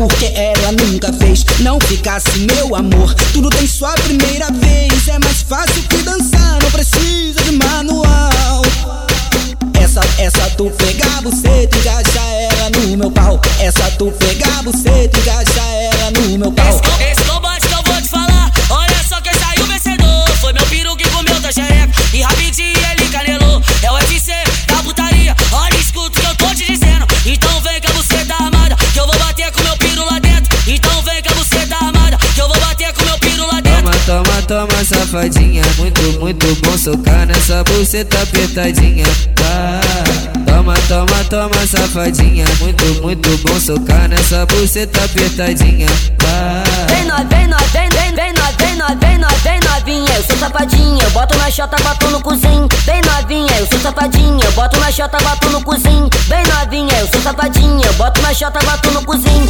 porque ela nunca fez. Não ficasse meu amor, tudo tem sua primeira vez. É mais fácil que dançar, não precisa de manual. Essa, essa tu pegar você, tu encaixa ela no meu pau. Essa tu pegar você, tu encaixa ela no meu pau. Toma, safadinha. Muito, muito bom socar nessa buceta apertadinha. Ah, toma, toma, toma, safadinha. Muito, muito bom socar nessa buceta apertadinha. Ah, Vem nós, vem nós, vem, vem, vem nós, vem nós, vem nós, vem novinha, eu sou safadinha, eu boto na chota, boto no cozinho. Vem novinha, eu sou safadinha, eu boto na chota, boto no cozinho. Vem novinha, eu sou safadinha, eu boto na chota, boto no cozinho.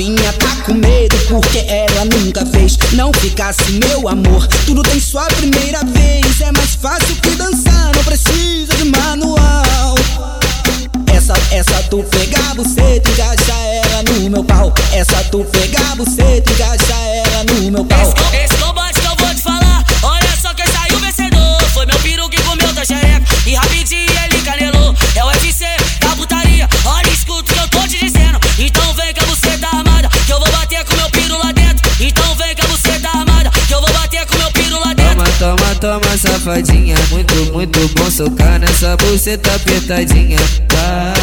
Novinha tá com medo porque ela nunca fez. Não ficasse meu amor, tudo tem sua primeira vez. É mais fácil que dançar, não precisa de manual. Essa, essa tu pegar você, tu encaixa ela no meu pau. Essa tu pegar você, tu encaixa ela no meu pau. Toma, safadinha. Muito, muito bom socar nessa buceta apertadinha. Ah,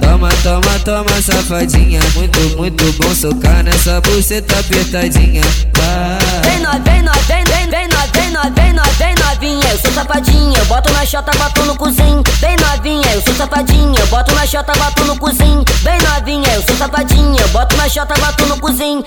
toma, toma, toma, safadinha. Muito, muito bom socar nessa buceta apertadinha. Ah, Vem nós, vem nós, vem, vem, vem nós, vem nós, vem nós, vem novinha, eu sou safadinha, eu boto na chota, boto no cozinho. Vem novinha, eu sou safadinha, eu boto na chota, boto no cozinho. Vem novinha, eu sou safadinha, eu boto na chota, boto no cozinho.